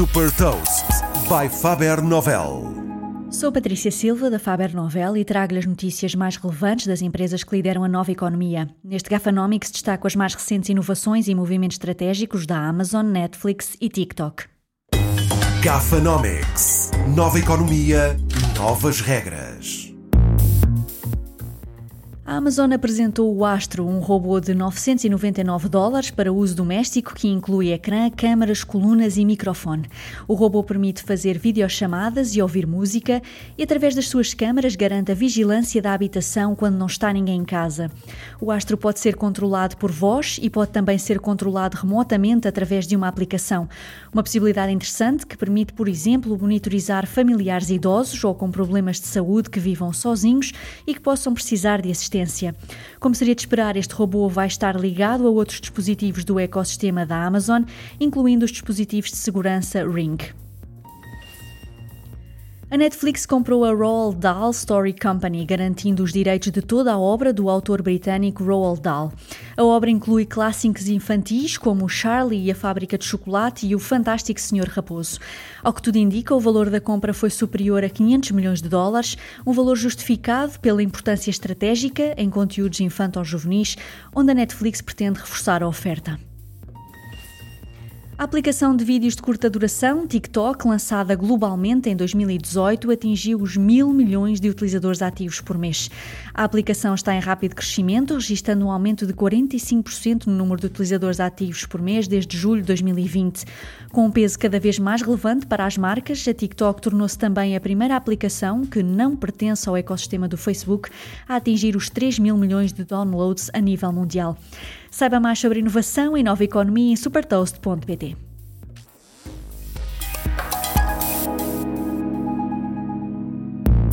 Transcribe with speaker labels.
Speaker 1: Super Toast by Faber Novel.
Speaker 2: Sou Patrícia Silva, da Faber Novel, e trago-lhe as notícias mais relevantes das empresas que lideram a nova economia. Neste Gafanomics destaco as mais recentes inovações e movimentos estratégicos da Amazon, Netflix e TikTok.
Speaker 1: Gafanomics. Nova economia, novas regras.
Speaker 2: A Amazon apresentou o Astro, um robô de 999 dólares para uso doméstico que inclui ecrã, câmaras, colunas e microfone. O robô permite fazer videochamadas e ouvir música e, através das suas câmaras, garante a vigilância da habitação quando não está ninguém em casa. O Astro pode ser controlado por voz e pode também ser controlado remotamente através de uma aplicação. Uma possibilidade interessante que permite, por exemplo, monitorizar familiares idosos ou com problemas de saúde que vivam sozinhos e que possam precisar de assistência como seria de esperar, este robô vai estar ligado a outros dispositivos do ecossistema da Amazon, incluindo os dispositivos de segurança Ring. A Netflix comprou a Roald Dahl Story Company, garantindo os direitos de toda a obra do autor britânico Roald Dahl. A obra inclui clássicos infantis como Charlie e a Fábrica de Chocolate e o Fantástico Senhor Raposo. Ao que tudo indica, o valor da compra foi superior a 500 milhões de dólares, um valor justificado pela importância estratégica em conteúdos infanto-juvenis, onde a Netflix pretende reforçar a oferta. A aplicação de vídeos de curta duração, TikTok, lançada globalmente em 2018, atingiu os mil milhões de utilizadores ativos por mês. A aplicação está em rápido crescimento, registrando um aumento de 45% no número de utilizadores ativos por mês desde julho de 2020. Com um peso cada vez mais relevante para as marcas, a TikTok tornou-se também a primeira aplicação que não pertence ao ecossistema do Facebook a atingir os 3 mil milhões de downloads a nível mundial. Saiba mais sobre inovação e nova economia em supertoast.pt.